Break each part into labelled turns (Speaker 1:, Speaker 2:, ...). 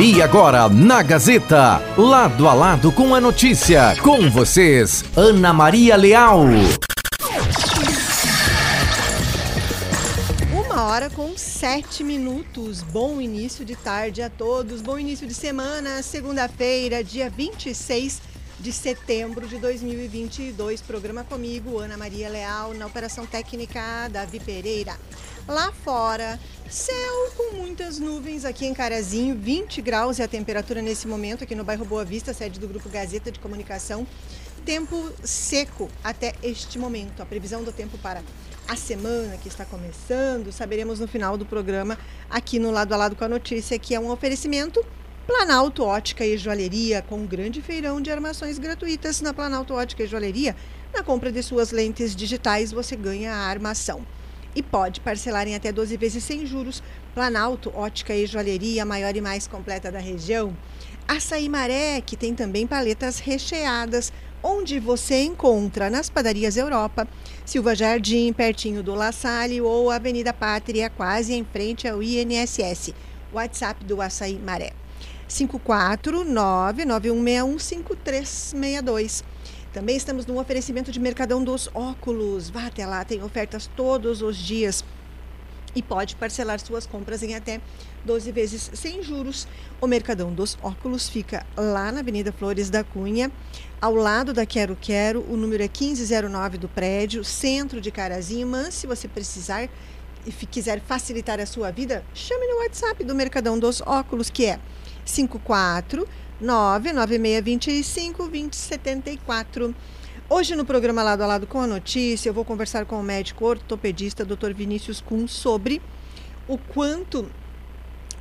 Speaker 1: E agora, na Gazeta, lado a lado com a notícia, com vocês, Ana Maria Leal.
Speaker 2: Uma hora com sete minutos. Bom início de tarde a todos. Bom início de semana, segunda-feira, dia 26 de setembro de 2022. Programa comigo, Ana Maria Leal, na Operação Técnica, Davi Pereira. Lá fora, céu com muitas nuvens aqui em Carazinho, 20 graus é a temperatura nesse momento aqui no bairro Boa Vista, sede do Grupo Gazeta de Comunicação. Tempo seco até este momento. A previsão do tempo para a semana que está começando, saberemos no final do programa aqui no Lado a Lado com a Notícia, que é um oferecimento Planalto Ótica e Joalheria, com um grande feirão de armações gratuitas na Planalto Ótica e Joalheria. Na compra de suas lentes digitais, você ganha a armação e pode parcelar em até 12 vezes sem juros. Planalto, ótica e joalheria, maior e mais completa da região. Açaí Maré, que tem também paletas recheadas, onde você encontra nas padarias Europa, Silva Jardim, pertinho do La Salle ou Avenida Pátria, quase em frente ao INSS. WhatsApp do Açaí Maré. 549-9161-5362. Também estamos no oferecimento de Mercadão dos Óculos. Vá até lá, tem ofertas todos os dias e pode parcelar suas compras em até 12 vezes sem juros. O Mercadão dos Óculos fica lá na Avenida Flores da Cunha, ao lado da Quero Quero. O número é 1509 do prédio, centro de Carazinho. Se você precisar e quiser facilitar a sua vida, chame no WhatsApp do Mercadão dos Óculos, que é 54 99625 2074. Hoje no programa Lado a Lado com a Notícia, eu vou conversar com o médico ortopedista Dr. Vinícius Kuhn sobre o quanto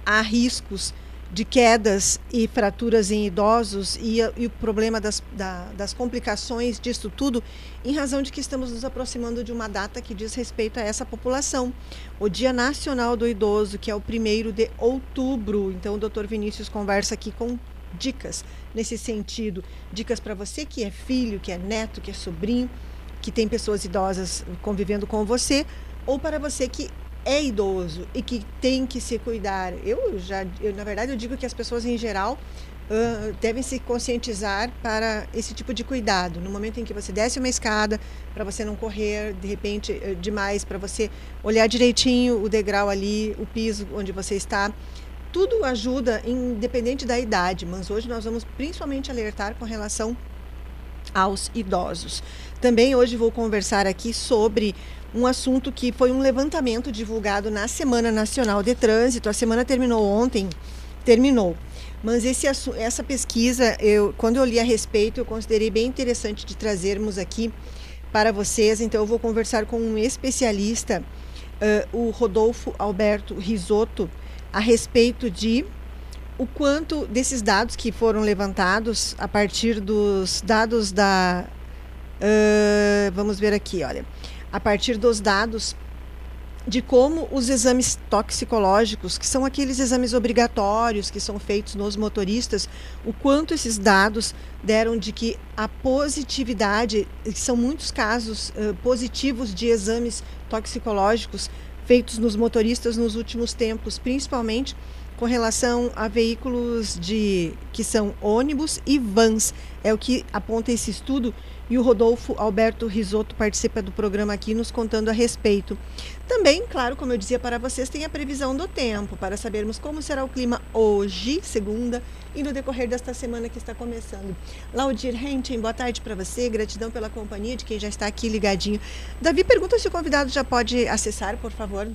Speaker 2: há riscos de quedas e fraturas em idosos e, e o problema das, da, das complicações disso tudo, em razão de que estamos nos aproximando de uma data que diz respeito a essa população. O Dia Nacional do Idoso, que é o primeiro de outubro. Então, o doutor Vinícius conversa aqui com dicas nesse sentido. Dicas para você que é filho, que é neto, que é sobrinho, que tem pessoas idosas convivendo com você, ou para você que é idoso e que tem que se cuidar. Eu já, eu, na verdade, eu digo que as pessoas em geral uh, devem se conscientizar para esse tipo de cuidado. No momento em que você desce uma escada, para você não correr de repente uh, demais, para você olhar direitinho o degrau ali, o piso onde você está tudo ajuda, independente da idade, mas hoje nós vamos principalmente alertar com relação aos idosos. Também hoje vou conversar aqui sobre um assunto que foi um levantamento divulgado na Semana Nacional de Trânsito. A semana terminou ontem, terminou. Mas esse, essa pesquisa, eu, quando eu li a respeito, eu considerei bem interessante de trazermos aqui para vocês. Então, eu vou conversar com um especialista, uh, o Rodolfo Alberto Risotto, a respeito de o quanto desses dados que foram levantados a partir dos dados da. Uh, vamos ver aqui, olha. A partir dos dados de como os exames toxicológicos, que são aqueles exames obrigatórios que são feitos nos motoristas, o quanto esses dados deram de que a positividade, são muitos casos uh, positivos de exames toxicológicos feitos nos motoristas nos últimos tempos, principalmente com relação a veículos de que são ônibus e vans. É o que aponta esse estudo e o Rodolfo Alberto Risotto participa do programa aqui nos contando a respeito. Também, claro, como eu dizia para vocês, tem a previsão do tempo para sabermos como será o clima hoje, segunda, e no decorrer desta semana que está começando. Laudir Hentin, boa tarde para você, gratidão pela companhia de quem já está aqui ligadinho. Davi pergunta se o convidado já pode acessar, por favor,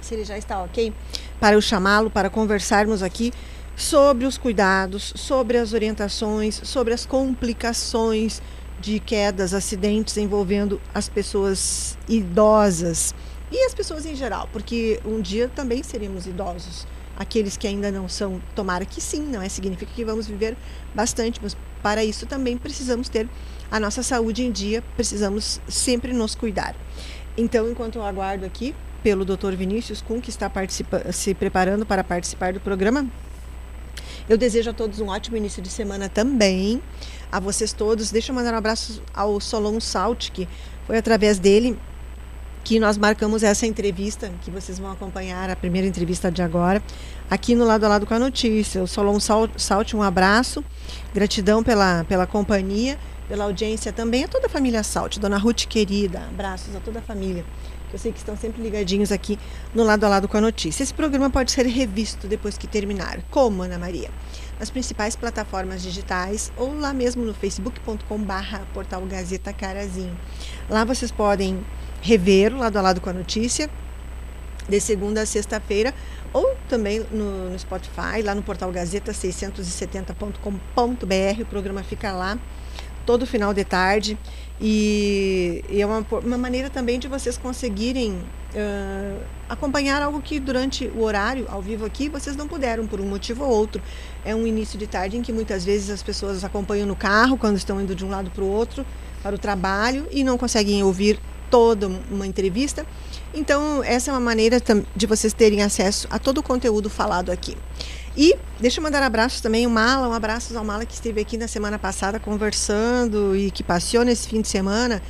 Speaker 2: se ele já está ok, para eu chamá-lo, para conversarmos aqui sobre os cuidados, sobre as orientações, sobre as complicações de quedas, acidentes envolvendo as pessoas idosas e as pessoas em geral, porque um dia também seremos idosos. Aqueles que ainda não são, tomara que sim, não é? Significa que vamos viver bastante, mas para isso também precisamos ter a nossa saúde em dia, precisamos sempre nos cuidar. Então, enquanto eu aguardo aqui pelo Dr. Vinícius Kuhn, que está se preparando para participar do programa, eu desejo a todos um ótimo início de semana também a vocês todos. Deixa eu mandar um abraço ao Solon Salt, que foi através dele que nós marcamos essa entrevista, que vocês vão acompanhar, a primeira entrevista de agora, aqui no Lado a Lado com a Notícia. O Solon Salte, um abraço, gratidão pela, pela companhia, pela audiência também, a toda a família Salte, Dona Ruth querida, abraços a toda a família, que eu sei que estão sempre ligadinhos aqui no Lado a Lado com a Notícia. Esse programa pode ser revisto depois que terminar. Como, Ana Maria? Nas principais plataformas digitais ou lá mesmo no facebook.com barra portal Gazeta Carazinho. Lá vocês podem rever lado a lado com a notícia, de segunda a sexta-feira, ou também no, no, Spotify, lá no portal Gazeta670.com.br. O programa fica lá todo final de tarde. E, e é uma, uma, maneira também de vocês conseguirem uh, acompanhar algo que durante o horário, ao vivo aqui, vocês não puderam, por um motivo ou outro. É um início de tarde em que muitas vezes as pessoas acompanham no carro, quando estão indo de um lado para o outro, para o trabalho, e não conseguem ouvir toda uma entrevista. Então, essa é uma maneira de vocês terem acesso a todo o conteúdo falado aqui. E deixa eu mandar abraços também, o Mala, um abraço ao Mala que esteve aqui na semana passada conversando e que passeou nesse fim de semana.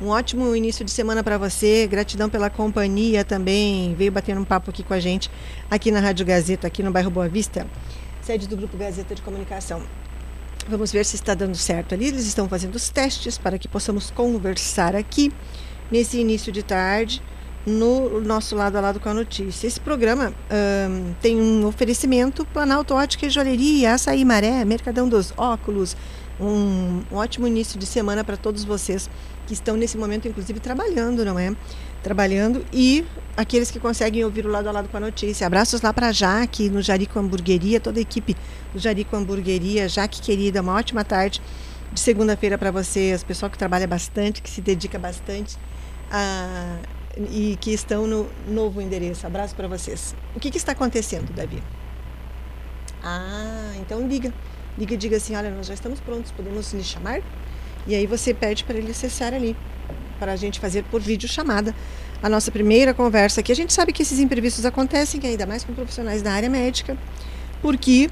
Speaker 2: Um ótimo início de semana para você. Gratidão pela companhia também. Veio batendo um papo aqui com a gente, aqui na Rádio Gazeta, aqui no bairro Boa Vista, sede do Grupo Gazeta de Comunicação. Vamos ver se está dando certo ali. Eles estão fazendo os testes para que possamos conversar aqui nesse início de tarde no nosso lado a lado com a notícia. Esse programa tem um oferecimento Planalto Ótica e Joalheria, Açaí Maré, Mercadão dos Óculos. Um, um ótimo início de semana para todos vocês que estão nesse momento, inclusive, trabalhando, não é? Trabalhando e aqueles que conseguem ouvir o lado a lado com a notícia. Abraços lá para Jaque, no Jarico Hamburgueria, toda a equipe do Jarico Hamburgueria. Jaque, querida, uma ótima tarde de segunda-feira para vocês, pessoal que trabalha bastante, que se dedica bastante ah, e que estão no novo endereço. Abraço para vocês. O que, que, está acontecendo, Davi? Ah, então liga. Liga e diga assim: olha, nós já estamos prontos, podemos lhe chamar? E aí você pede para ele acessar ali, para a gente fazer por vídeo chamada a nossa primeira conversa aqui. A gente sabe que esses imprevistos acontecem, ainda mais com profissionais da área médica, porque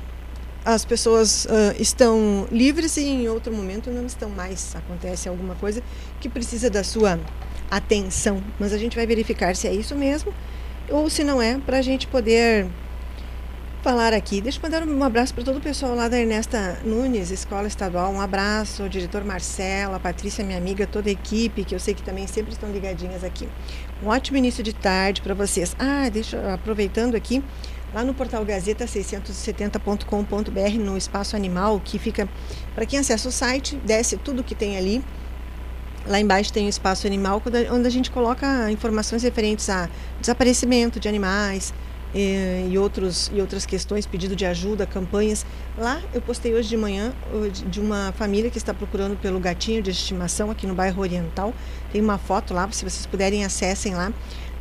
Speaker 2: as pessoas uh, estão livres e em outro momento não estão mais. Acontece alguma coisa que precisa da sua atenção. Mas a gente vai verificar se é isso mesmo ou se não é, para a gente poder falar aqui. Deixa eu mandar um abraço para todo o pessoal lá da Ernesta Nunes, Escola Estadual. Um abraço ao diretor Marcelo, a Patrícia, minha amiga, toda a equipe, que eu sei que também sempre estão ligadinhas aqui. Um ótimo início de tarde para vocês. Ah, deixa aproveitando aqui, lá no portal Gazeta670.com.br, no espaço animal, que fica para quem acessa o site, desce tudo que tem ali Lá embaixo tem o espaço animal, onde a gente coloca informações referentes a desaparecimento de animais e, e, outros, e outras questões, pedido de ajuda, campanhas. Lá eu postei hoje de manhã de uma família que está procurando pelo gatinho de estimação aqui no bairro Oriental. Tem uma foto lá, se vocês puderem, acessem lá.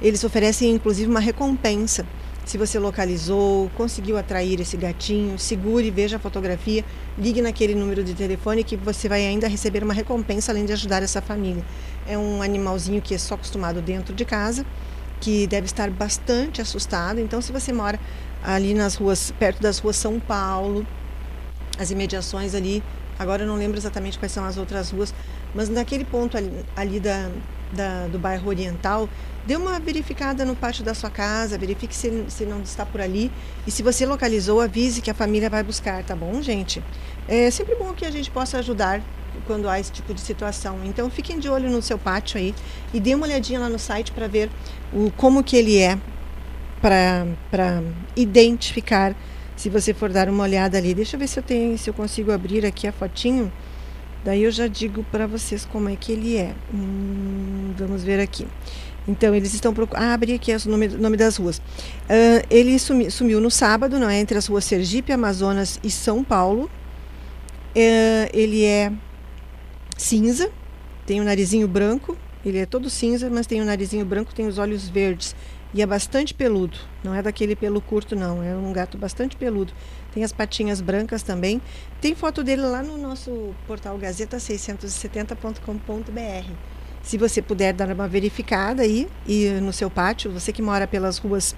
Speaker 2: Eles oferecem inclusive uma recompensa se você localizou, conseguiu atrair esse gatinho, segure, veja a fotografia, ligue naquele número de telefone que você vai ainda receber uma recompensa além de ajudar essa família. É um animalzinho que é só acostumado dentro de casa, que deve estar bastante assustado. Então, se você mora ali nas ruas, perto das ruas São Paulo, as imediações ali, agora eu não lembro exatamente quais são as outras ruas, mas naquele ponto ali, ali da, da, do bairro Oriental, dê uma verificada no pátio da sua casa, verifique se, se não está por ali. E se você localizou, avise que a família vai buscar, tá bom, gente? É sempre bom que a gente possa ajudar quando há esse tipo de situação. Então fiquem de olho no seu pátio aí e dê uma olhadinha lá no site para ver o, como que ele é para identificar se você for dar uma olhada ali. Deixa eu ver se eu tenho, se eu consigo abrir aqui a fotinho. Daí eu já digo para vocês como é que ele é. Hum, vamos ver aqui. Então, eles estão procurando. Ah, abri aqui o nome, nome das ruas. Uh, ele sumi, sumiu no sábado, não é? Entre as ruas Sergipe, Amazonas e São Paulo. Uh, ele é cinza, tem o um narizinho branco. Ele é todo cinza, mas tem o um narizinho branco, tem os olhos verdes. E é bastante peludo. Não é daquele pelo curto, não. É um gato bastante peludo. Tem as patinhas brancas também. Tem foto dele lá no nosso portal gazeta670.com.br. Se você puder dar uma verificada aí e no seu pátio, você que mora pelas ruas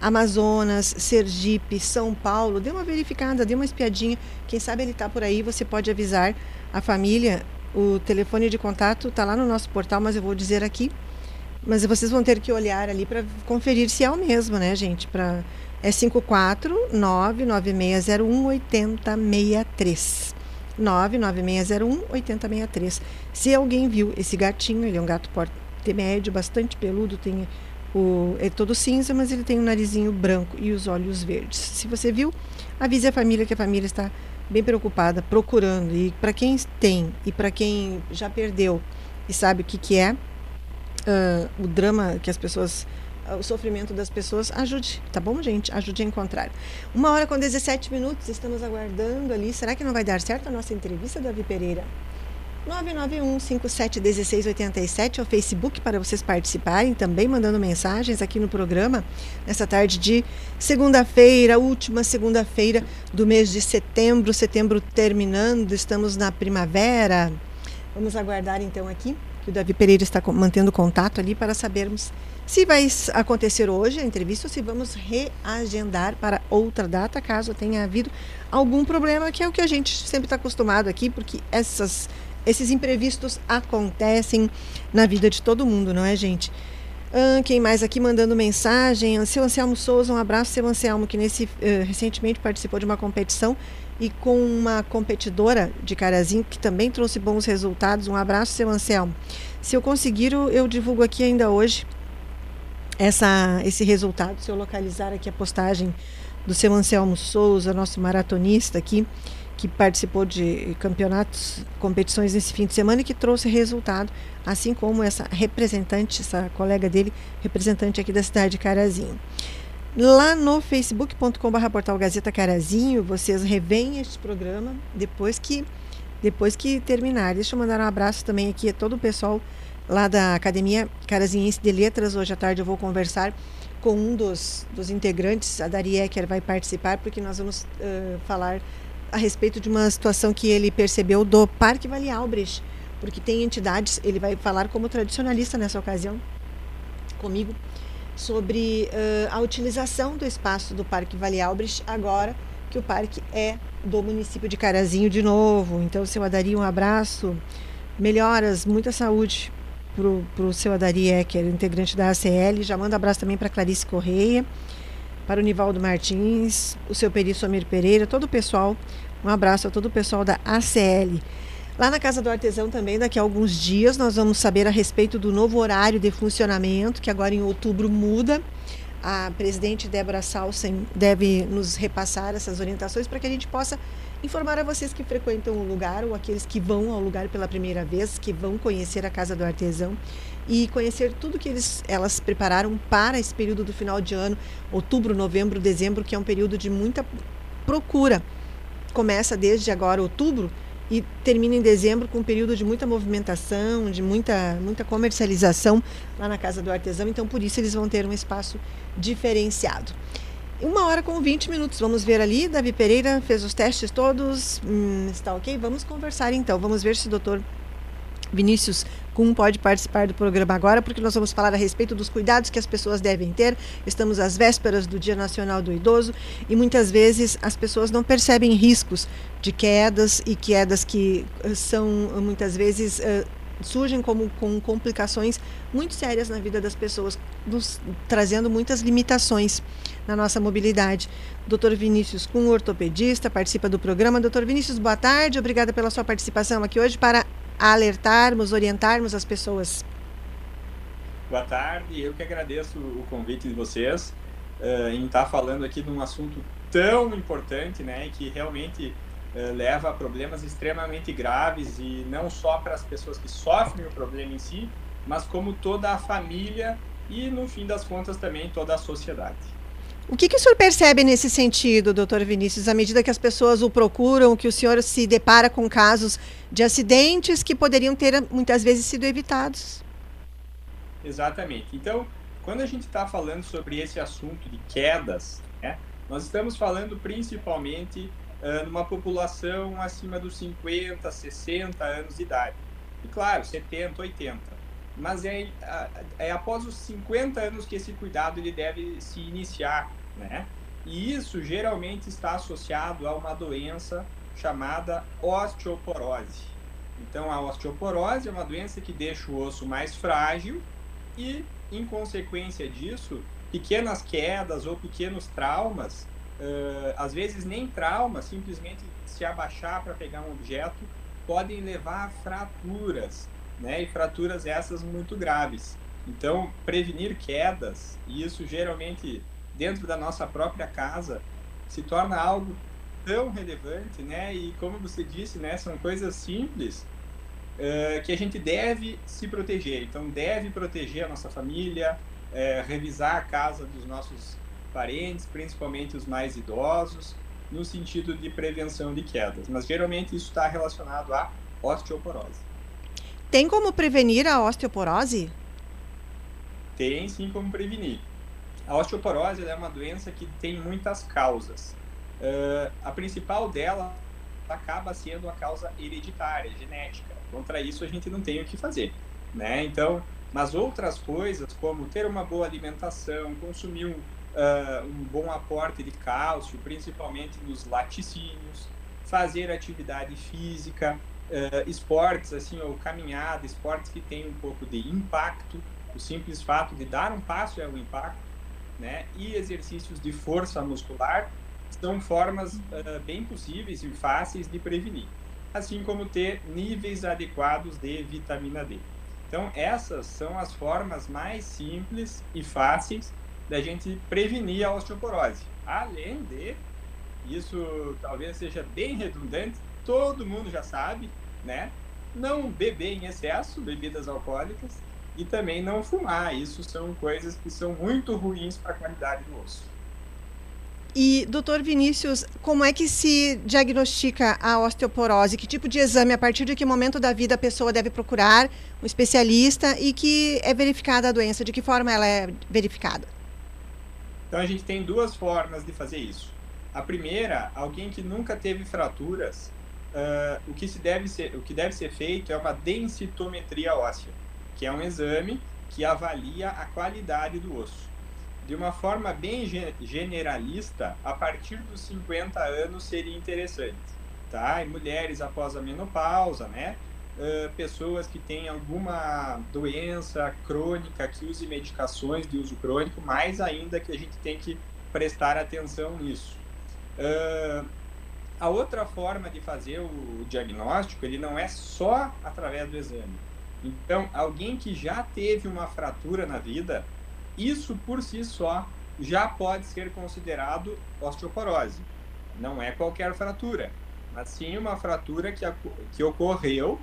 Speaker 2: Amazonas, Sergipe, São Paulo, dê uma verificada, dê uma espiadinha. Quem sabe ele está por aí, você pode avisar a família. O telefone de contato está lá no nosso portal, mas eu vou dizer aqui Mas vocês vão ter que olhar ali para conferir se é o mesmo, né, gente? Pra, é 54996018063. 996018063. Se alguém viu esse gatinho, ele é um gato porte médio, bastante peludo, tem o, é todo cinza, mas ele tem um narizinho branco e os olhos verdes. Se você viu, avise a família que a família está bem preocupada, procurando. E para quem tem e para quem já perdeu e sabe o que, que é, uh, o drama que as pessoas o sofrimento das pessoas, ajude, tá bom, gente? Ajude a encontrar. Uma hora com 17 minutos, estamos aguardando ali. Será que não vai dar certo a nossa entrevista, Davi Pereira? 991-571687 é o Facebook para vocês participarem, também mandando mensagens aqui no programa, nessa tarde de segunda-feira, última segunda-feira do mês de setembro, setembro terminando, estamos na primavera. Vamos aguardar então aqui que o Davi Pereira está mantendo contato ali para sabermos se vai acontecer hoje a entrevista ou se vamos reagendar para outra data, caso tenha havido algum problema, que é o que a gente sempre está acostumado aqui, porque essas, esses imprevistos acontecem na vida de todo mundo, não é, gente? Ah, quem mais aqui mandando mensagem? Seu Anselmo Souza, um abraço, seu Anselmo, que nesse, uh, recentemente participou de uma competição e com uma competidora de Carazinho que também trouxe bons resultados. Um abraço, seu Anselmo. Se eu conseguir, eu divulgo aqui ainda hoje essa, esse resultado, se eu localizar aqui a postagem do seu Anselmo Souza, nosso maratonista aqui, que participou de campeonatos, competições nesse fim de semana e que trouxe resultado, assim como essa representante, essa colega dele, representante aqui da cidade de Carazinho. Lá no facebook.com.br portal Gazeta Carazinho, vocês revêem este programa depois que depois que terminar. Deixa eu mandar um abraço também aqui a todo o pessoal lá da Academia Carazinhense de Letras. Hoje à tarde eu vou conversar com um dos, dos integrantes, a Dari Ecker vai participar, porque nós vamos uh, falar a respeito de uma situação que ele percebeu do Parque Vale Albrecht, porque tem entidades, ele vai falar como tradicionalista nessa ocasião comigo, sobre uh, a utilização do espaço do Parque Vale Albrecht agora que o parque é do município de Carazinho de novo. Então, seu Adari, um abraço, melhoras, muita saúde para o seu Adari Ecker, integrante da ACL. Já manda abraço também para Clarice Correia, para o Nivaldo Martins, o seu Peri Somir Pereira, todo o pessoal. Um abraço a todo o pessoal da ACL. Lá na Casa do Artesão também, daqui a alguns dias, nós vamos saber a respeito do novo horário de funcionamento, que agora em outubro muda. A presidente Débora Salsen deve nos repassar essas orientações para que a gente possa informar a vocês que frequentam o lugar ou aqueles que vão ao lugar pela primeira vez, que vão conhecer a Casa do Artesão e conhecer tudo que eles, elas prepararam para esse período do final de ano, outubro, novembro, dezembro, que é um período de muita procura. Começa desde agora, outubro, e termina em dezembro com um período de muita movimentação, de muita, muita comercialização lá na Casa do Artesão. Então, por isso, eles vão ter um espaço diferenciado. Uma hora com 20 minutos. Vamos ver ali. Davi Pereira fez os testes todos. Hum, está ok? Vamos conversar então. Vamos ver se o doutor Vinícius Kuhn pode participar do programa agora, porque nós vamos falar a respeito dos cuidados que as pessoas devem ter. Estamos às vésperas do Dia Nacional do Idoso e muitas vezes as pessoas não percebem riscos de quedas e quedas que eh, são muitas vezes uh, surgem como com complicações muito sérias na vida das pessoas, nos, trazendo muitas limitações na nossa mobilidade. Dr. Vinícius Kuhn, ortopedista, participa do programa. Dr. Vinícius, boa tarde. Obrigada pela sua participação aqui hoje para alertarmos, orientarmos as pessoas.
Speaker 3: Boa tarde. Eu que agradeço o convite de vocês uh, em estar falando aqui de um assunto tão importante, né, que realmente uh, leva a problemas extremamente graves e não só para as pessoas que sofrem o problema em si, mas como toda a família e, no fim das contas, também toda a sociedade.
Speaker 2: O que, que, o senhor percebe nesse sentido, doutor Vinícius, à medida que as pessoas o procuram, que o senhor se depara com casos de acidentes que poderiam ter muitas vezes sido evitados?
Speaker 3: Exatamente. Então, quando a gente está falando sobre esse assunto de quedas, né, nós estamos falando principalmente uh, numa população acima dos 50, 60 anos de idade. E claro, 70, 80 mas é, é após os 50 anos que esse cuidado ele deve se iniciar, né? E isso geralmente está associado a uma doença chamada osteoporose. Então, a osteoporose é uma doença que deixa o osso mais frágil e, em consequência disso, pequenas quedas ou pequenos traumas, uh, às vezes nem trauma, simplesmente se abaixar para pegar um objeto, podem levar a fraturas, né? E fraturas essas muito graves. Então, prevenir quedas, e isso geralmente dentro da nossa própria casa, se torna algo tão relevante, né? E como você disse, né? São coisas simples uh, que a gente deve se proteger. Então, deve proteger a nossa família, uh, revisar a casa dos nossos parentes, principalmente os mais idosos, no sentido de prevenção de quedas. Mas geralmente isso está relacionado à osteoporose.
Speaker 2: Tem como prevenir a osteoporose?
Speaker 3: Tem sim como prevenir. A osteoporose é uma doença que tem muitas causas. Uh, a principal dela acaba sendo a causa hereditária, genética. Contra isso a gente não tem o que fazer, né? Então, mas outras coisas como ter uma boa alimentação, consumir um, uh, um bom aporte de cálcio, principalmente nos laticínios, fazer atividade física, uh, esportes assim ou caminhada, esportes que têm um pouco de impacto. O simples fato de dar um passo é o impacto, né? E exercícios de força muscular são formas uh, bem possíveis e fáceis de prevenir, assim como ter níveis adequados de vitamina D. Então, essas são as formas mais simples e fáceis da gente prevenir a osteoporose. Além de, isso talvez seja bem redundante, todo mundo já sabe, né? Não beber em excesso, bebidas alcoólicas, e também não fumar. Isso são coisas que são muito ruins para a qualidade do osso.
Speaker 2: E, doutor Vinícius, como é que se diagnostica a osteoporose? Que tipo de exame, a partir de que momento da vida a pessoa deve procurar um especialista e que é verificada a doença? De que forma ela é verificada?
Speaker 3: Então, a gente tem duas formas de fazer isso. A primeira, alguém que nunca teve fraturas, uh, o, que se deve ser, o que deve ser feito é uma densitometria óssea, que é um exame que avalia a qualidade do osso de uma forma bem generalista, a partir dos 50 anos seria interessante, tá? E mulheres após a menopausa, né? Uh, pessoas que têm alguma doença crônica, que use medicações de uso crônico, mais ainda que a gente tem que prestar atenção nisso. Uh, a outra forma de fazer o diagnóstico, ele não é só através do exame. Então, alguém que já teve uma fratura na vida, isso por si só já pode ser considerado osteoporose. Não é qualquer fratura, mas sim uma fratura que, que ocorreu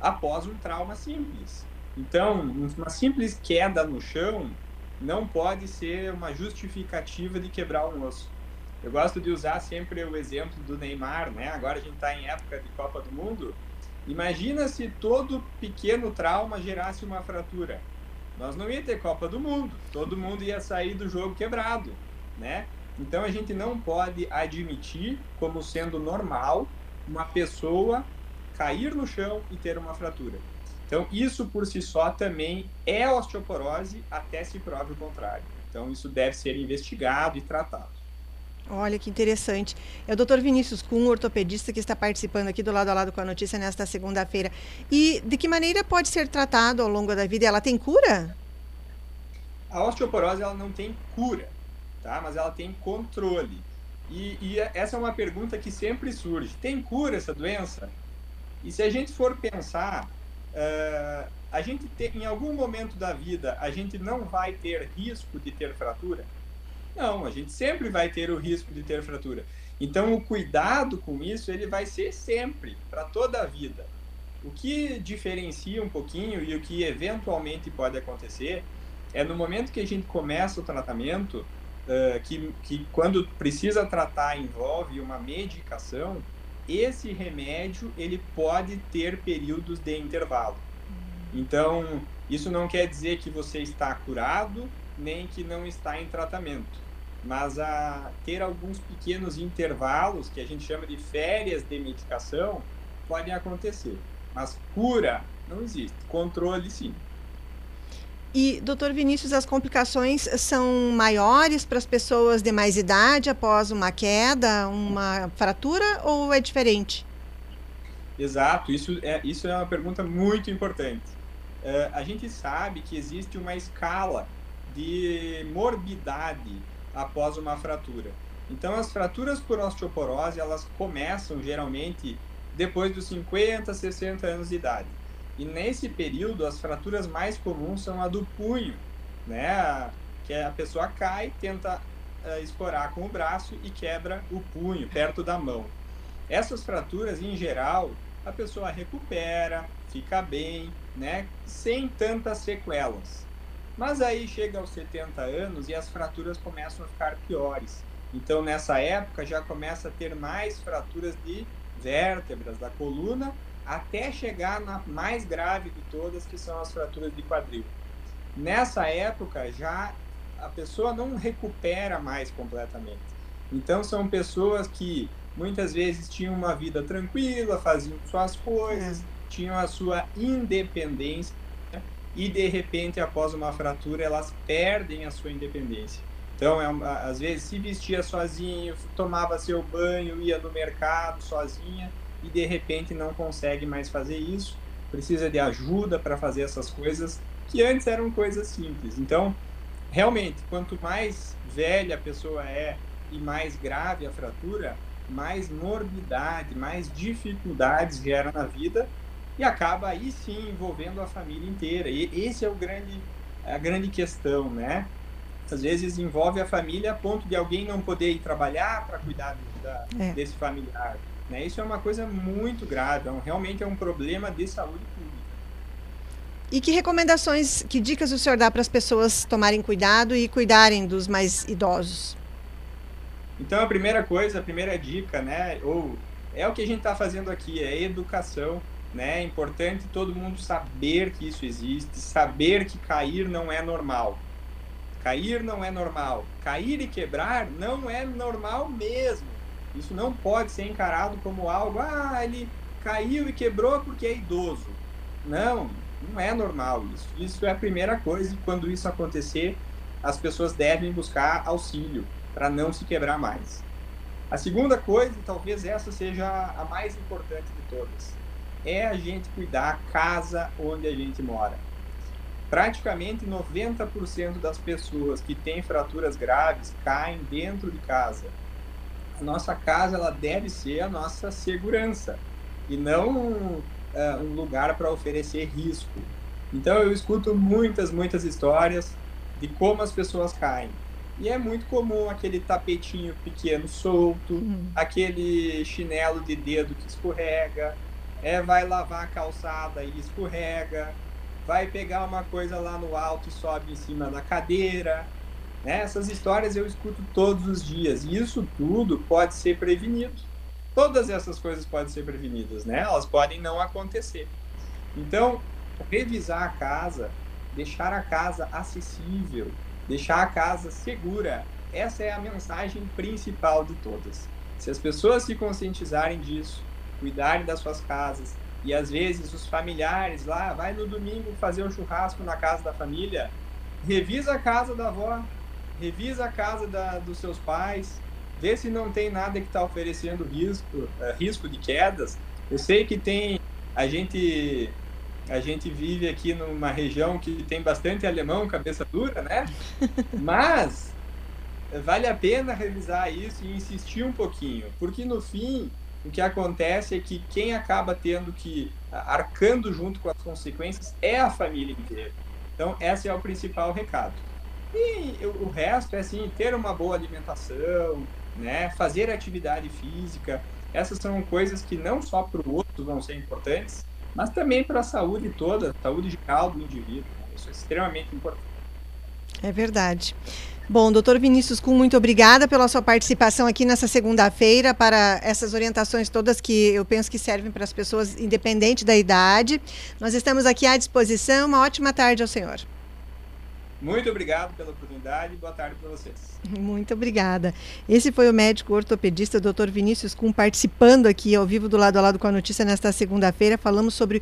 Speaker 3: após um trauma simples. Então, uma simples queda no chão não pode ser uma justificativa de quebrar um osso. Eu gosto de usar sempre o exemplo do Neymar, né? Agora a gente está em época de Copa do Mundo. Imagina se todo pequeno trauma gerasse uma fratura nós não ia ter Copa do Mundo. Todo mundo ia sair do jogo quebrado, né? Então a gente não pode admitir como sendo normal uma pessoa cair no chão e ter uma fratura. Então isso por si só também é osteoporose até se prove o contrário. Então isso deve ser investigado e tratado.
Speaker 2: Olha que interessante. É o Dr. Vinícius Kuhn, ortopedista, que está participando aqui do lado a lado com a notícia nesta segunda-feira. E de que maneira pode ser tratado ao longo da vida? Ela tem cura?
Speaker 3: A osteoporose ela não tem cura, tá? Mas ela tem controle. E, e essa é uma pergunta que sempre surge: tem cura essa doença? E se a gente for pensar, uh, a gente tem, em algum momento da vida a gente não vai ter risco de ter fratura? Não, a gente sempre vai ter o risco de ter fratura. Então, o cuidado com isso, ele vai ser sempre, para toda a vida. O que diferencia um pouquinho e o que eventualmente pode acontecer é no momento que a gente começa o tratamento, uh, que, que quando precisa tratar envolve uma medicação, esse remédio ele pode ter períodos de intervalo. Então, isso não quer dizer que você está curado, nem que não está em tratamento mas a ter alguns pequenos intervalos, que a gente chama de férias de medicação, podem acontecer. Mas cura não existe, controle sim.
Speaker 2: E, doutor Vinícius, as complicações são maiores para as pessoas de mais idade após uma queda, uma fratura, ou é diferente?
Speaker 3: Exato, isso é, isso é uma pergunta muito importante. uh, a gente sabe que existe uma escala de morbidade após uma fratura. Então, as fraturas por osteoporose, elas começam geralmente depois dos 50, 60 anos de idade. E nesse período, as fraturas mais comuns são a do punho, né? Que a pessoa cai, tenta uh, escorar com o braço e quebra o punho perto da mão. Essas fraturas, em geral, a pessoa recupera, fica bem, né? Sem tantas sequelas. Mas aí chega aos 70 anos e as fraturas começam a ficar piores. Então, nessa época, já começa a ter mais fraturas de vértebras da coluna, até chegar na mais grave de todas, que são as fraturas de quadril. Nessa época, já a pessoa não recupera mais completamente. Então, são pessoas que muitas vezes tinham uma vida tranquila, faziam suas coisas, é. tinham a sua independência? E de repente, após uma fratura, elas perdem a sua independência. Então, é, às vezes, se vestia sozinho, tomava seu banho, ia no mercado sozinha e de repente não consegue mais fazer isso, precisa de ajuda para fazer essas coisas que antes eram coisas simples. Então, realmente, quanto mais velha a pessoa é e mais grave a fratura, mais morbidade, mais dificuldades gera na vida e acaba aí sim envolvendo a família inteira. E esse é o grande a grande questão, né? às vezes envolve a família a ponto de alguém não poder ir trabalhar para cuidar da, é. desse familiar. Né? Isso é uma coisa muito grave, é um, realmente é um problema de saúde pública.
Speaker 2: E que recomendações, que dicas o senhor dá para as pessoas tomarem cuidado e cuidarem dos mais idosos?
Speaker 3: Então a primeira coisa, a primeira dica, né, ou é o que a gente está fazendo aqui, é educação, né? É importante todo mundo saber que isso existe, saber que cair não é normal. Cair não é normal. Cair e quebrar não é normal mesmo. Isso não pode ser encarado como algo, ah, ele caiu e quebrou porque é idoso. Não, não é normal isso. Isso é a primeira coisa e quando isso acontecer, as pessoas devem buscar auxílio para não se quebrar mais. A segunda coisa, talvez essa seja a mais importante de todas, é a gente cuidar a casa onde a gente mora praticamente 90% das pessoas que têm fraturas graves caem dentro de casa. A nossa casa ela deve ser a nossa segurança e não uh, um lugar para oferecer risco. Então eu escuto muitas, muitas histórias de como as pessoas caem. E é muito comum aquele tapetinho pequeno solto, uhum. aquele chinelo de dedo que escorrega, é vai lavar a calçada e escorrega, vai pegar uma coisa lá no alto e sobe em cima da cadeira. Né? Essas histórias eu escuto todos os dias e isso tudo pode ser prevenido. Todas essas coisas podem ser prevenidas, né? Elas podem não acontecer. Então, revisar a casa, deixar a casa acessível, deixar a casa segura, essa é a mensagem principal de todas. Se as pessoas se conscientizarem disso, cuidarem das suas casas, e às vezes os familiares lá, vai no domingo fazer um churrasco na casa da família, revisa a casa da avó, revisa a casa da, dos seus pais, vê se não tem nada que está oferecendo risco, uh, risco de quedas. Eu sei que tem, a gente a gente vive aqui numa região que tem bastante alemão, cabeça dura, né? Mas vale a pena revisar isso e insistir um pouquinho, porque no fim o que acontece é que quem acaba tendo que arcando junto com as consequências é a família inteira. Então, esse é o principal recado. E o resto é assim, ter uma boa alimentação, né, fazer atividade física. Essas são coisas que não só para o outro vão ser importantes, mas também para a saúde toda, saúde geral do indivíduo. Isso é extremamente importante.
Speaker 2: É verdade. Bom, doutor Vinícius Kuhn, muito obrigada pela sua participação aqui nessa segunda-feira para essas orientações todas que eu penso que servem para as pessoas, independente da idade. Nós estamos aqui à disposição. Uma ótima tarde ao senhor.
Speaker 3: Muito obrigado pela oportunidade e boa tarde para vocês.
Speaker 2: Muito obrigada. Esse foi o médico ortopedista Dr. Vinícius Kuhn participando aqui ao vivo do lado a lado com a notícia nesta segunda-feira. Falamos sobre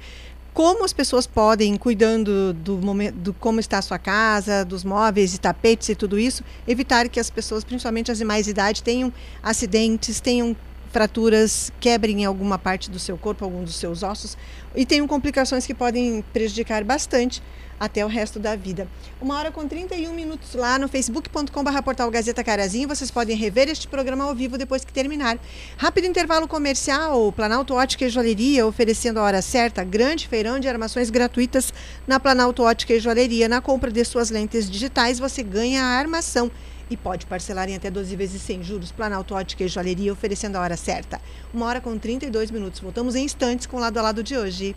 Speaker 2: como as pessoas podem, cuidando do momento, do como está a sua casa, dos móveis e tapetes e tudo isso, evitar que as pessoas, principalmente as de mais idade, tenham acidentes, tenham fraturas quebrem alguma parte do seu corpo, algum dos seus ossos, e tenham complicações que podem prejudicar bastante até o resto da vida. Uma hora com 31 minutos lá no facebook.com.br portal Gazeta Carazinho. Vocês podem rever este programa ao vivo depois que terminar. Rápido intervalo comercial, Planalto Ótica e Joalheria oferecendo a hora certa, grande feirão de armações gratuitas na Planalto Ótica e Joalheria. Na compra de suas lentes digitais você ganha a armação e pode parcelar em até 12 vezes sem juros. Planalto Ótica e Joalheria oferecendo a hora certa. Uma hora com 32 minutos. Voltamos em instantes com o lado a lado de hoje.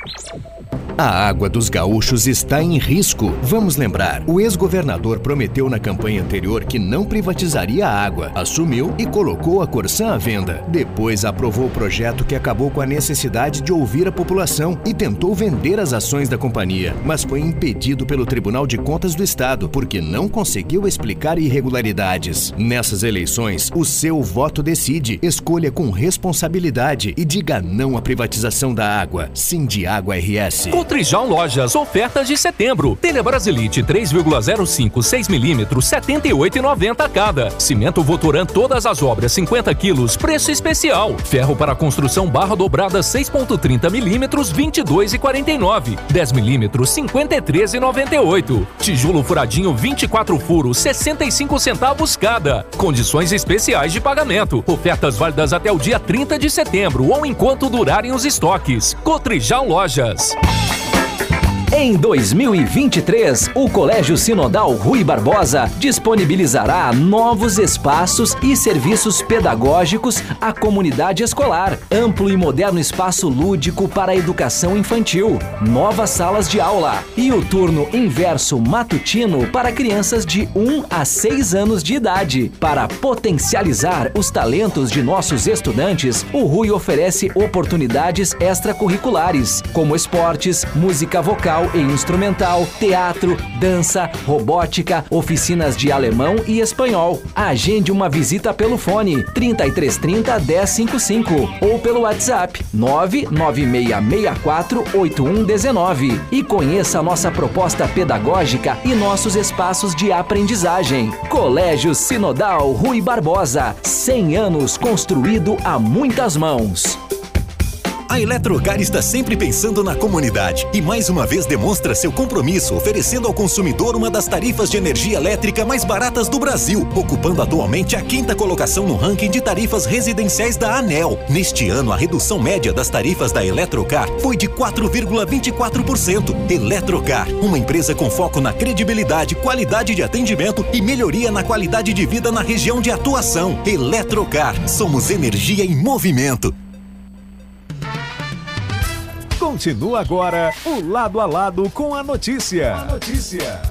Speaker 1: A água dos gaúchos está em risco. Vamos lembrar, o ex-governador prometeu na campanha anterior que não privatizaria a água, assumiu e colocou a Corsã à venda. Depois aprovou o projeto que acabou com a necessidade de ouvir a população e tentou vender as ações da companhia, mas foi impedido pelo Tribunal de Contas do Estado porque não conseguiu explicar irregularidades. Nessas eleições, o seu voto decide. Escolha com responsabilidade e diga não à privatização da água. Sim de Água RS.
Speaker 4: Trijal Lojas, ofertas de setembro. Telha Brasilite 3,05 6mm 78,90 cada. Cimento Votoran todas as obras 50 quilos, preço especial. Ferro para construção barra dobrada 6.30 mm 22,49. 10 mm 53,98. Tijolo furadinho 24 furos 65 centavos cada. Condições especiais de pagamento. Ofertas válidas até o dia 30 de setembro ou enquanto durarem os estoques. Cotrijal Lojas.
Speaker 5: Em 2023, o Colégio Sinodal Rui Barbosa disponibilizará novos espaços e serviços pedagógicos à comunidade escolar. Amplo e moderno espaço lúdico para a educação infantil, novas salas de aula e o turno inverso matutino para crianças de 1 a 6 anos de idade. Para potencializar os talentos de nossos estudantes, o Rui oferece oportunidades extracurriculares, como esportes, música vocal e instrumental, teatro, dança, robótica, oficinas de alemão e espanhol. Agende uma visita pelo fone 3330 1055 ou pelo WhatsApp 99664 8119 e conheça nossa proposta pedagógica e nossos espaços de aprendizagem. Colégio Sinodal Rui Barbosa, 100 anos construído a muitas mãos.
Speaker 6: A Eletrocar está sempre pensando na comunidade e mais uma vez demonstra seu compromisso oferecendo ao consumidor uma das tarifas de energia elétrica mais baratas do Brasil, ocupando atualmente a quinta colocação no ranking de tarifas residenciais da ANEL. Neste ano, a redução média das tarifas da Eletrocar foi de 4,24%. Eletrocar, uma empresa com foco na credibilidade, qualidade de atendimento e melhoria na qualidade de vida na região de atuação. Eletrocar, somos energia em movimento.
Speaker 1: Continua agora o lado a lado com a notícia. A notícia.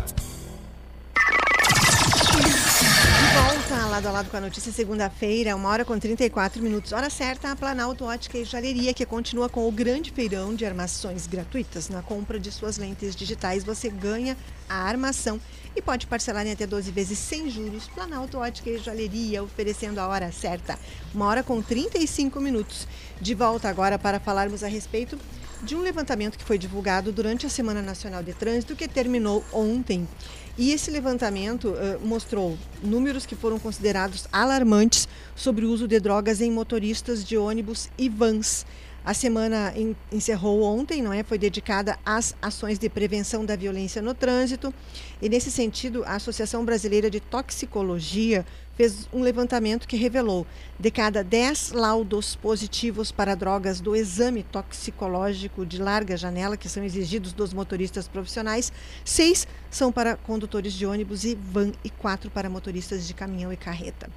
Speaker 2: De volta lado a lado com a notícia segunda-feira, uma hora com 34 minutos. Hora certa, a Planalto Ótica e Joalheria, que continua com o grande feirão de armações gratuitas. Na compra de suas lentes digitais, você ganha a armação e pode parcelar em até 12 vezes sem juros. Planalto Ótica e Joalheria, oferecendo a hora certa. Uma hora com 35 minutos. De volta agora para falarmos a respeito de um levantamento que foi divulgado durante a Semana Nacional de Trânsito, que terminou ontem. E esse levantamento uh, mostrou números que foram considerados alarmantes sobre o uso de drogas em motoristas de ônibus e vans. A semana encerrou ontem, não é? Foi dedicada às ações de prevenção da violência no trânsito. E nesse sentido, a Associação Brasileira de Toxicologia fez um levantamento que revelou de cada 10 laudos positivos para drogas do exame toxicológico de larga janela que são exigidos dos motoristas profissionais, seis são para condutores de ônibus e van e quatro para motoristas de caminhão e carreta.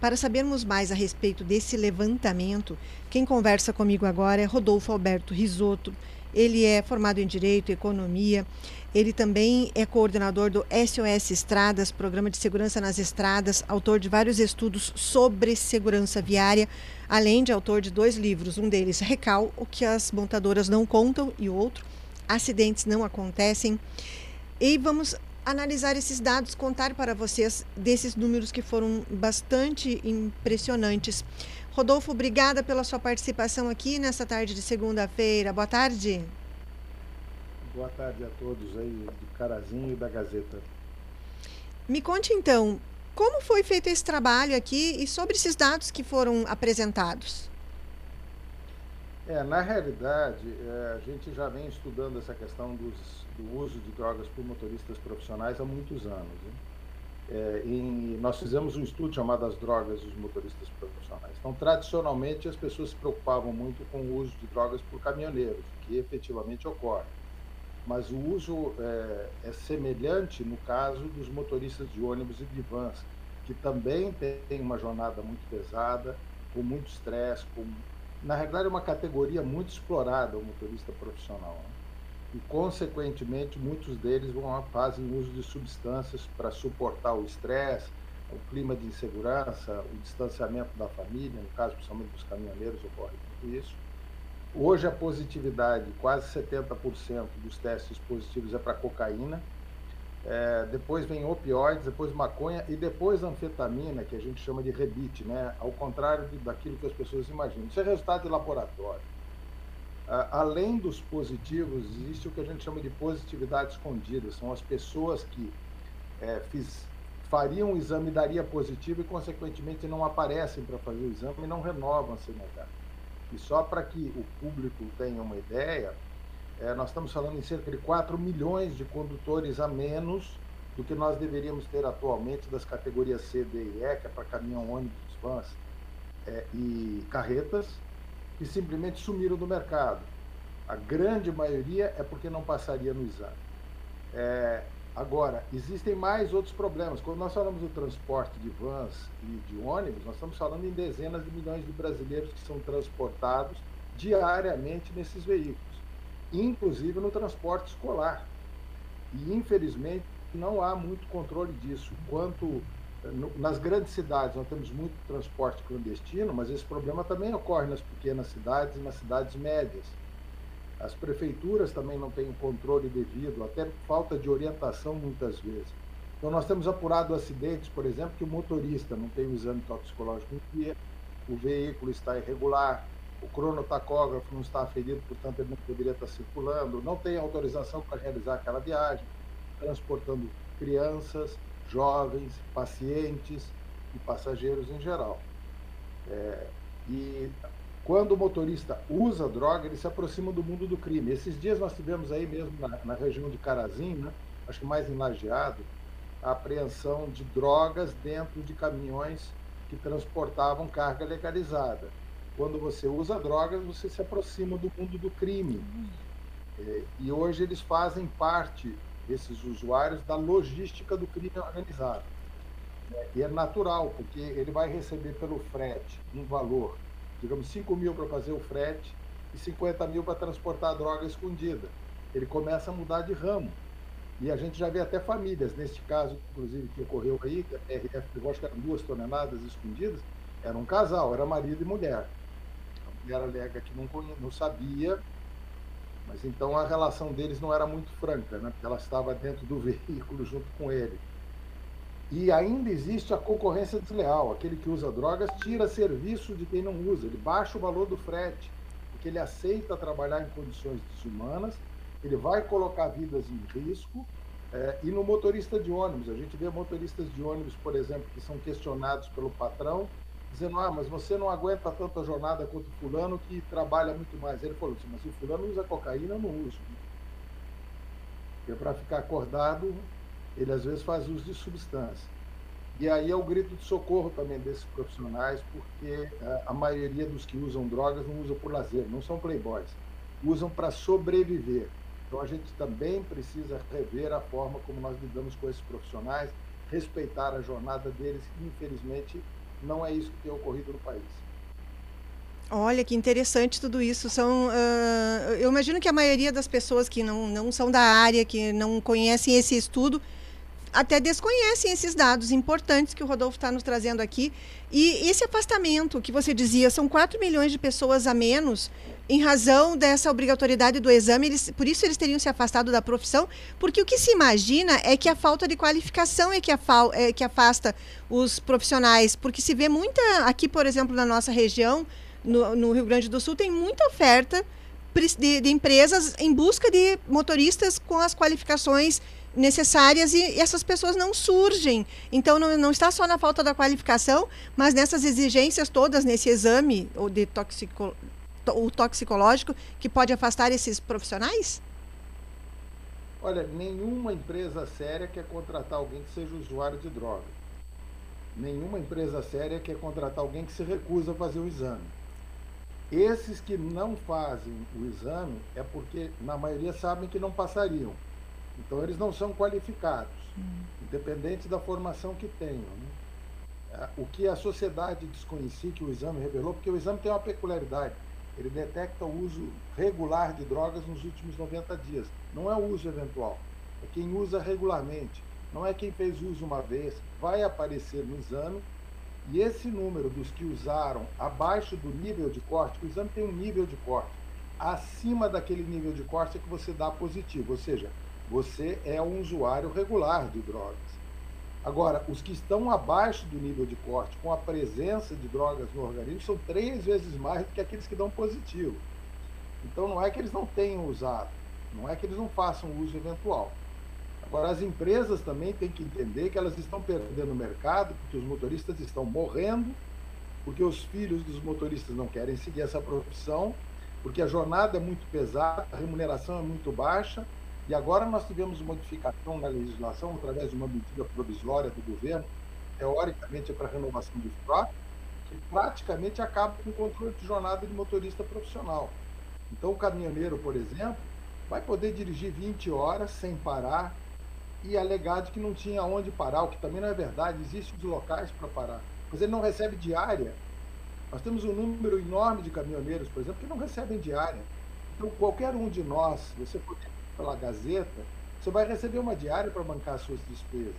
Speaker 2: Para sabermos mais a respeito desse levantamento, quem conversa comigo agora é Rodolfo Alberto Risotto. Ele é formado em Direito Economia. Ele também é coordenador do SOS Estradas, Programa de Segurança nas Estradas, autor de vários estudos sobre segurança viária, além de autor de dois livros, um deles Recal, o que as montadoras não contam, e outro, Acidentes não acontecem. E vamos analisar esses dados, contar para vocês desses números que foram bastante impressionantes. Rodolfo, obrigada pela sua participação aqui nessa tarde de segunda-feira. Boa tarde.
Speaker 7: Boa tarde a todos aí de Carazinho e da Gazeta.
Speaker 2: Me conte então, como foi feito esse trabalho aqui e sobre esses dados que foram apresentados?
Speaker 7: É, na realidade, é, a gente já vem estudando essa questão dos, do uso de drogas por motoristas profissionais há muitos anos. Né? É, nós fizemos um estudo chamado As Drogas dos Motoristas Profissionais. Então, tradicionalmente, as pessoas se preocupavam muito com o uso de drogas por caminhoneiros, que efetivamente ocorre. Mas o uso é, é semelhante no caso dos motoristas de ônibus e de vans, que também têm uma jornada muito pesada, com muito estresse, com... na realidade é uma categoria muito explorada, o motorista profissional. Né? E, consequentemente, muitos deles vão fazem uso de substâncias para suportar o estresse, o clima de insegurança, o distanciamento da família, no caso principalmente dos caminhoneiros ocorre tudo isso. Hoje a positividade, quase 70% dos testes positivos é para cocaína, é, depois vem opioides, depois maconha e depois anfetamina, que a gente chama de rebite, né? ao contrário de, daquilo que as pessoas imaginam. Isso é resultado de laboratório além dos positivos, existe o que a gente chama de positividade escondida. São as pessoas que é, fiz, fariam o exame daria positivo e, consequentemente, não aparecem para fazer o exame e não renovam a CNH. E só para que o público tenha uma ideia, é, nós estamos falando em cerca de 4 milhões de condutores a menos do que nós deveríamos ter atualmente das categorias C, D e E, que é para caminhão, ônibus, vans é, e carretas, que simplesmente sumiram do mercado. A grande maioria é porque não passaria no exame. É, agora, existem mais outros problemas. Quando nós falamos do transporte de vans e de ônibus, nós estamos falando em dezenas de milhões de brasileiros que são transportados diariamente nesses veículos, inclusive no transporte escolar. E, infelizmente, não há muito controle disso. Quanto nas grandes cidades nós temos muito transporte clandestino, mas esse problema também ocorre nas pequenas cidades e nas cidades médias. As prefeituras também não têm o controle devido, até falta de orientação muitas vezes. Então nós temos apurado acidentes, por exemplo, que o motorista não tem o exame toxicológico em dia, o veículo está irregular, o cronotacógrafo não está aferido, portanto ele não poderia estar circulando, não tem autorização para realizar aquela viagem, transportando crianças, jovens, pacientes e passageiros em geral. É, e quando o motorista usa droga, ele se aproxima do mundo do crime. Esses dias nós tivemos aí mesmo na, na região de Carazim, né, acho que mais em Lajeado, a apreensão de drogas dentro de caminhões que transportavam carga legalizada. Quando você usa drogas, você se aproxima do mundo do crime. É, e hoje eles fazem parte desses usuários da logística do crime organizado. E é natural, porque ele vai receber pelo frete um valor, digamos, 5 mil para fazer o frete e 50 mil para transportar a droga escondida. Ele começa a mudar de ramo. E a gente já vê até famílias, neste caso, inclusive, que ocorreu aí, RF levou, acho que eram duas toneladas escondidas, era um casal, era marido e mulher. A mulher alega que não, não sabia mas então a relação deles não era muito franca, né? porque ela estava dentro do veículo junto com ele. E ainda existe a concorrência desleal. Aquele que usa drogas tira serviço de quem não usa, ele baixa o valor do frete, porque ele aceita trabalhar em condições desumanas, ele vai colocar vidas em risco. É, e no motorista de ônibus, a gente vê motoristas de ônibus, por exemplo, que são questionados pelo patrão dizendo, ah, mas você não aguenta tanta jornada quanto o fulano que trabalha muito mais. Ele falou assim, mas o fulano usa cocaína, eu não uso. Porque para ficar acordado, ele às vezes faz uso de substância. E aí é o grito de socorro também desses profissionais, porque a, a maioria dos que usam drogas não usa por lazer, não são playboys, usam para sobreviver. Então a gente também precisa rever a forma como nós lidamos com esses profissionais, respeitar a jornada deles, infelizmente não é isso que tem ocorrido no país.
Speaker 2: Olha que interessante tudo isso. São, uh, eu imagino que a maioria das pessoas que não, não são da área, que não conhecem esse estudo, até desconhecem esses dados importantes que o Rodolfo está nos trazendo aqui. E esse afastamento que você dizia, são 4 milhões de pessoas a menos em razão dessa obrigatoriedade do exame, eles, por isso eles teriam se afastado da profissão, porque o que se imagina é que a falta de qualificação é que, é que afasta os profissionais, porque se vê muita, aqui por exemplo na nossa região, no, no Rio Grande do Sul, tem muita oferta de, de empresas em busca de motoristas com as qualificações necessárias e, essas pessoas não surgem. Então, não, não está só na falta da qualificação, mas nessas exigências todas, nesse exame ou de toxico, o toxicológico, que pode afastar esses profissionais?
Speaker 7: Olha, nenhuma empresa séria quer contratar alguém que seja usuário de droga. Nenhuma empresa séria quer contratar alguém que se recusa a fazer o exame. Esses que não fazem o exame é porque, na maioria, sabem que não passariam. Então, eles não são qualificados, hum. independente da formação que tenham. Né? É, o que a sociedade desconhecia, que o exame revelou, porque o exame tem uma peculiaridade. Ele detecta o uso regular de drogas nos últimos 90 dias. Não é o uso eventual, é quem usa regularmente. Não é quem fez uso uma vez, vai aparecer no exame. E esse número dos que usaram abaixo do nível de corte, o exame tem um nível de corte. Acima daquele nível de corte é que você dá positivo, ou seja, você é um usuário regular de drogas. Agora, os que estão abaixo do nível de corte, com a presença de drogas no organismo, são três vezes mais do que aqueles que dão positivo. Então, não é que eles não tenham usado, não é que eles não façam uso eventual. Agora, as empresas também têm que entender que elas estão perdendo o mercado, porque os motoristas estão morrendo, porque os filhos dos motoristas não querem seguir essa profissão, porque a jornada é muito pesada, a remuneração é muito baixa e agora nós tivemos modificação na legislação através de uma medida provisória do governo, teoricamente é para renovação do estoque, que praticamente acaba com o controle de jornada de motorista profissional. Então o caminhoneiro, por exemplo, vai poder dirigir 20 horas sem parar e alegar de que não tinha onde parar, o que também não é verdade, existem os locais para parar, mas ele não recebe diária. Nós temos um número enorme de caminhoneiros, por exemplo, que não recebem diária. Então, qualquer um de nós, você poder pela Gazeta, você vai receber uma diária para bancar as suas despesas.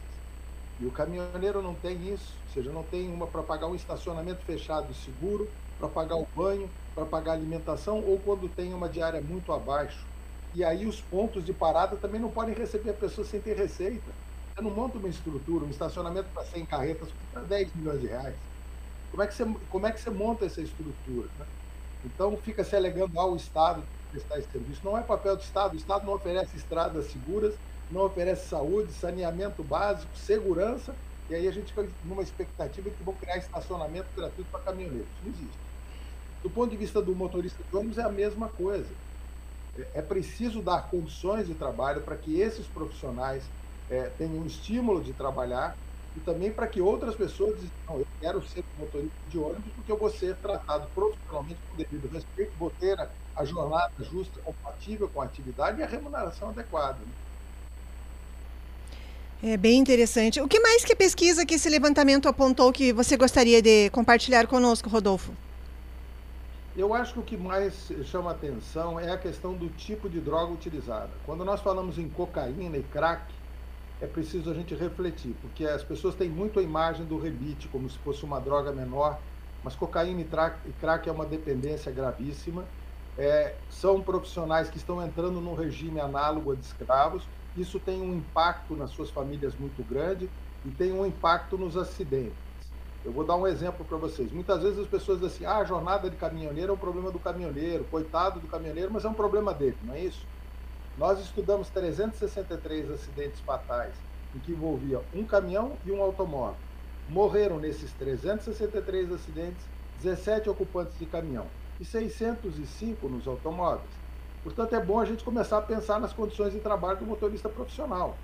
Speaker 7: E o caminhoneiro não tem isso, ou seja, não tem uma para pagar um estacionamento fechado e seguro, para pagar o banho, para pagar a alimentação, ou quando tem uma diária muito abaixo. E aí os pontos de parada também não podem receber a pessoa sem ter receita. Você não monta uma estrutura, um estacionamento para 100 carretas custa 10 milhões de reais. Como é que você, como é que você monta essa estrutura? Né? Então fica se alegando ao Estado prestar esse serviço. Não é papel do Estado. O Estado não oferece estradas seguras, não oferece saúde, saneamento básico, segurança. E aí a gente fica numa expectativa que vão criar estacionamento gratuito para caminhoneiros. Não existe. Do ponto de vista do motorista de ônibus, é a mesma coisa. É, é preciso dar condições de trabalho para que esses profissionais é, tenham um estímulo de trabalhar e também para que outras pessoas dizem, não, eu quero ser motorista de ônibus porque eu vou ser tratado profissionalmente com devido respeito, vou ter a, a jornada justa, compatível com a atividade e a remuneração adequada. Né?
Speaker 2: É bem interessante. O que mais que a pesquisa que esse levantamento apontou que você gostaria de compartilhar conosco, Rodolfo?
Speaker 7: Eu acho que o que mais chama atenção é a questão do tipo de droga utilizada. Quando nós falamos em cocaína e crack, é preciso a gente refletir, porque as pessoas têm muito a imagem do rebite como se fosse uma droga menor, mas cocaína e crack é uma dependência gravíssima. É, são profissionais que estão entrando num regime análogo a de escravos. Isso tem um impacto nas suas famílias muito grande e tem um impacto nos acidentes. Eu vou dar um exemplo para vocês. Muitas vezes as pessoas dizem assim: ah, a jornada de caminhoneiro é um problema do caminhoneiro, coitado do caminhoneiro, mas é um problema dele, não é isso? Nós estudamos 363 acidentes fatais em que envolvia um caminhão e um automóvel. Morreram nesses 363 acidentes 17 ocupantes de caminhão e 605 nos automóveis. Portanto, é bom a gente começar a pensar nas condições de trabalho do motorista profissional.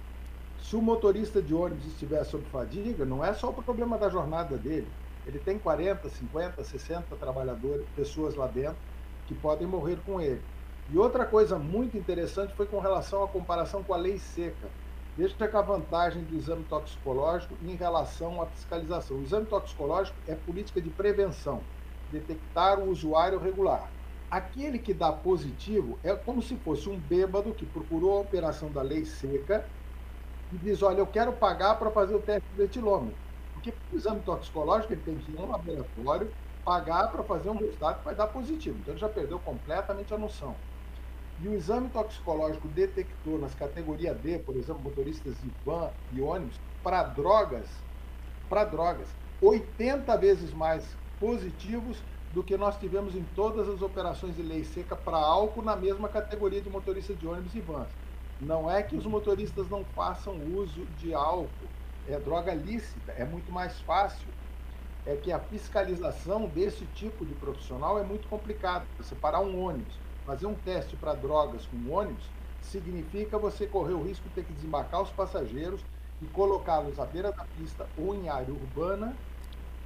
Speaker 7: Se o motorista de ônibus estiver sob fadiga, não é só o problema da jornada dele. Ele tem 40, 50, 60 trabalhadores, pessoas lá dentro que podem morrer com ele. E outra coisa muito interessante foi com relação à comparação com a lei seca. Veja que a vantagem do exame toxicológico em relação à fiscalização. O exame toxicológico é política de prevenção, detectar o usuário regular. Aquele que dá positivo é como se fosse um bêbado que procurou a operação da lei seca e diz: Olha, eu quero pagar para fazer o teste do etilômetro. Porque o exame toxicológico ele tem que ir no laboratório, pagar para fazer um resultado que vai dar positivo. Então ele já perdeu completamente a noção. E o exame toxicológico detectou nas categorias D, por exemplo, motoristas de van e ônibus, para drogas, para drogas, 80 vezes mais positivos do que nós tivemos em todas as operações de lei seca para álcool na mesma categoria de motoristas de ônibus e vans. Não é que os motoristas não façam uso de álcool, é droga lícita, é muito mais fácil. É que a fiscalização desse tipo de profissional é muito complicada. Você parar um ônibus, fazer um teste para drogas com ônibus, significa você correr o risco de ter que desembarcar os passageiros e colocá-los à beira da pista ou em área urbana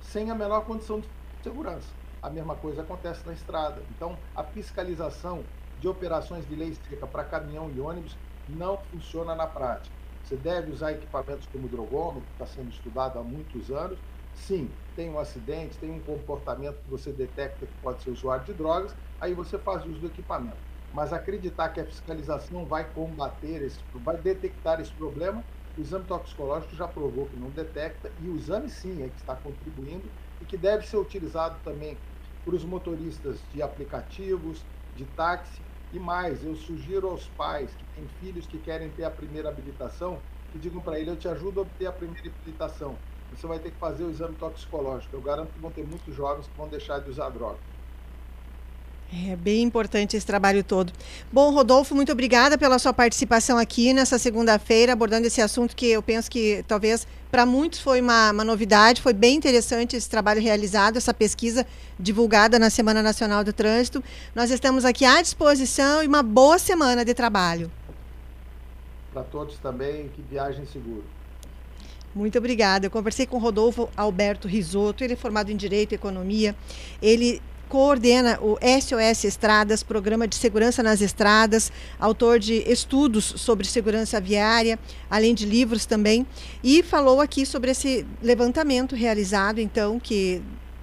Speaker 7: sem a menor condição de segurança. A mesma coisa acontece na estrada. Então, a fiscalização de operações de lei seca para caminhão e ônibus não funciona na prática. Você deve usar equipamentos como o drogômetro, que está sendo estudado há muitos anos. Sim, tem um acidente, tem um comportamento que você detecta que pode ser usuário de drogas, aí você faz uso do equipamento. Mas acreditar que a fiscalização vai combater, esse, vai detectar esse problema, o exame toxicológico já provou que não detecta, e o exame sim é que está contribuindo e que deve ser utilizado também para os motoristas de aplicativos, de táxi e mais. Eu sugiro aos pais que têm filhos que querem ter a primeira habilitação, que digam para ele: eu te ajudo a obter a primeira habilitação. Você vai ter que fazer o exame toxicológico. Eu garanto que vão ter muitos jovens que vão deixar de usar droga.
Speaker 2: É bem importante esse trabalho todo. Bom, Rodolfo, muito obrigada pela sua participação aqui nessa segunda-feira, abordando esse assunto que eu penso que talvez para muitos foi uma, uma, novidade. Foi bem interessante esse trabalho realizado, essa pesquisa divulgada na Semana Nacional do Trânsito. Nós estamos aqui à disposição e uma boa semana de trabalho.
Speaker 7: Para todos também, que viagem seguro.
Speaker 2: Muito obrigada. Eu conversei com Rodolfo Alberto Risotto, ele é formado em Direito e Economia. Ele coordena o SOS Estradas, Programa de Segurança nas Estradas, autor de estudos sobre segurança viária, além de livros também, e falou aqui sobre esse levantamento realizado, então, que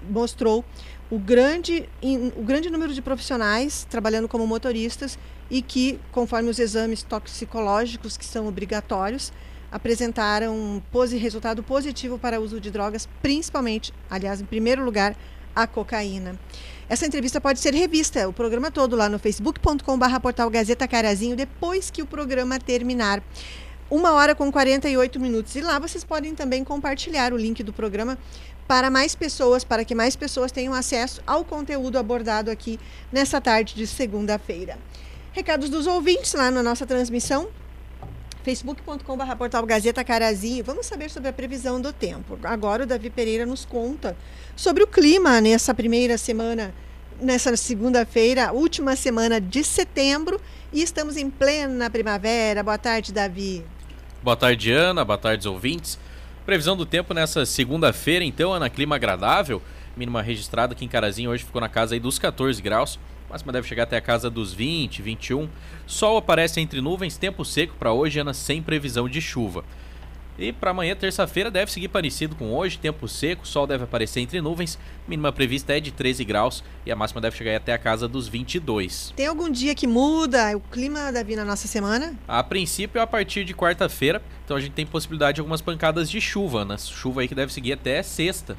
Speaker 2: mostrou o grande, o grande número de profissionais trabalhando como motoristas e que, conforme os exames toxicológicos que são obrigatórios, apresentaram um resultado positivo para uso de drogas, principalmente, aliás, em primeiro lugar, a cocaína. Essa entrevista pode ser revista, o programa todo, lá no facebook.com.br portal Gazeta Carazinho, depois que o programa terminar. Uma hora com 48 minutos. E lá vocês podem também compartilhar o link do programa para mais pessoas, para que mais pessoas tenham acesso ao conteúdo abordado aqui nessa tarde de segunda-feira. Recados dos ouvintes lá na nossa transmissão facebook.com.br portal Gazeta Carazinho. Vamos saber sobre a previsão do tempo. Agora o Davi Pereira nos conta sobre o clima nessa primeira semana, nessa segunda-feira, última semana de setembro, e estamos em plena primavera. Boa tarde, Davi.
Speaker 8: Boa tarde, Ana. Boa tarde, ouvintes. Previsão do tempo nessa segunda-feira, então, Ana, clima agradável. Mínima registrada aqui em Carazinho hoje ficou na casa aí dos 14 graus máxima deve chegar até a casa dos 20, 21. Sol aparece entre nuvens, tempo seco para hoje, Ana, sem previsão de chuva. E para amanhã, terça-feira, deve seguir parecido com hoje, tempo seco, sol deve aparecer entre nuvens, mínima prevista é de 13 graus e a máxima deve chegar até a casa dos 22.
Speaker 2: Tem algum dia que muda o clima, Davi, na nossa semana?
Speaker 8: A princípio, a partir de quarta-feira, então a gente tem possibilidade de algumas pancadas de chuva, né? Chuva aí que deve seguir até sexta.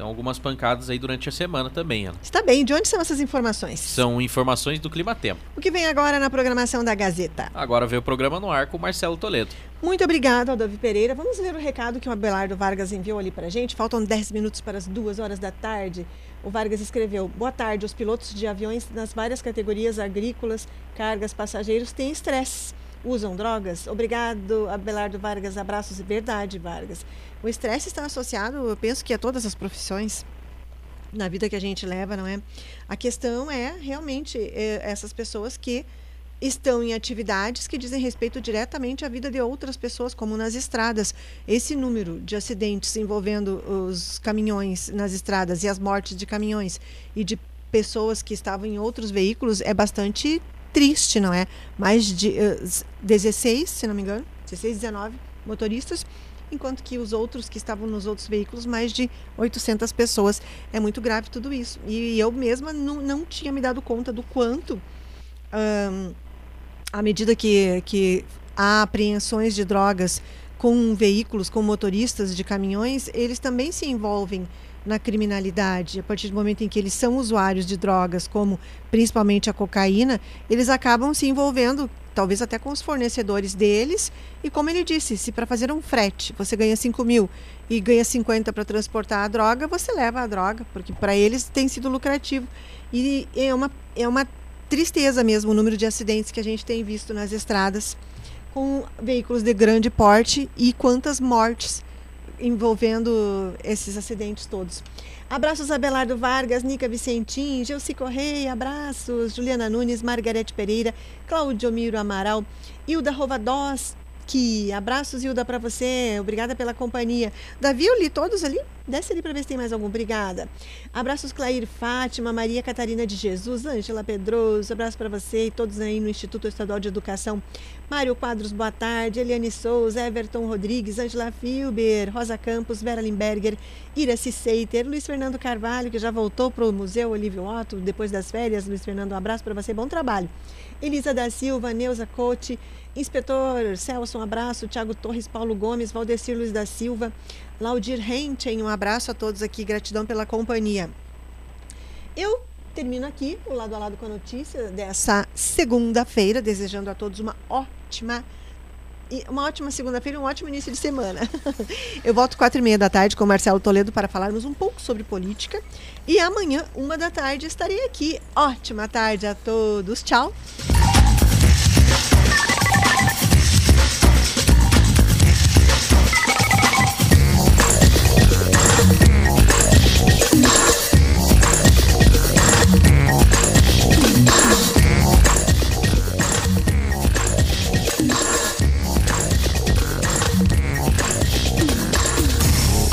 Speaker 8: Então, algumas pancadas aí durante a semana também, Ana.
Speaker 2: Está bem. De onde são essas informações?
Speaker 8: São informações do Clima Tempo.
Speaker 2: O que vem agora na programação da Gazeta?
Speaker 8: Agora vem o programa no ar com Marcelo Toledo.
Speaker 2: Muito obrigado, Davi Pereira. Vamos ler o recado que o Abelardo Vargas enviou ali para a gente. Faltam 10 minutos para as 2 horas da tarde. O Vargas escreveu: Boa tarde. Os pilotos de aviões nas várias categorias agrícolas, cargas, passageiros têm estresse usam drogas? Obrigado, Abelardo Vargas. Abraços e verdade, Vargas. O estresse está associado, eu penso que a todas as profissões na vida que a gente leva, não é? A questão é realmente é, essas pessoas que estão em atividades que dizem respeito diretamente à vida de outras pessoas, como nas estradas. Esse número de acidentes envolvendo os caminhões nas estradas e as mortes de caminhões e de pessoas que estavam em outros veículos é bastante triste, não é? Mais de uh, 16, se não me engano, 16, 19 motoristas, enquanto que os outros que estavam nos outros veículos, mais de 800 pessoas. É muito grave tudo isso. E eu mesma não, não tinha me dado conta do quanto, um, à medida que, que há apreensões de drogas com veículos, com motoristas de caminhões, eles também se envolvem na criminalidade, a partir do momento em que eles são usuários de drogas, como principalmente a cocaína, eles acabam se envolvendo talvez até com os fornecedores deles. E como ele disse, se para fazer um frete você ganha 5 mil e ganha 50 para transportar a droga, você leva a droga, porque para eles tem sido lucrativo. E é uma, é uma tristeza mesmo o número de acidentes que a gente tem visto nas estradas com veículos de grande porte e quantas mortes envolvendo esses acidentes todos. Abraços Abelardo Vargas, Nica Vicentim, Gelci Correia, abraços, Juliana Nunes, Margarete Pereira, Claudio Miro Amaral, Hilda Rovadós, que abraços, Hilda, para você. Obrigada pela companhia. Davi, eu li todos ali? Desce ali para ver se tem mais algum. Obrigada. Abraços, Clair Fátima, Maria Catarina de Jesus, Ângela Pedroso. Abraço para você e todos aí no Instituto Estadual de Educação. Mário Quadros, boa tarde. Eliane Souza, Everton Rodrigues, Angela Filber, Rosa Campos, Vera Limberger, Iraci Seiter, Luiz Fernando Carvalho, que já voltou para o Museu Olívio Otto depois das férias. Luiz Fernando, um abraço para você. Bom trabalho. Elisa da Silva, Neuza Cote. Inspetor Celso, um abraço. Tiago Torres, Paulo Gomes, Valdecir Luiz da Silva, Laudir Henten, um abraço a todos aqui. Gratidão pela companhia. Eu termino aqui o lado a lado com a notícia dessa segunda-feira, desejando a todos uma ótima uma ótima segunda-feira um ótimo início de semana. Eu volto quatro e meia da tarde com o Marcelo Toledo para falarmos um pouco sobre política. E amanhã, uma da tarde, estarei aqui. Ótima tarde a todos. Tchau.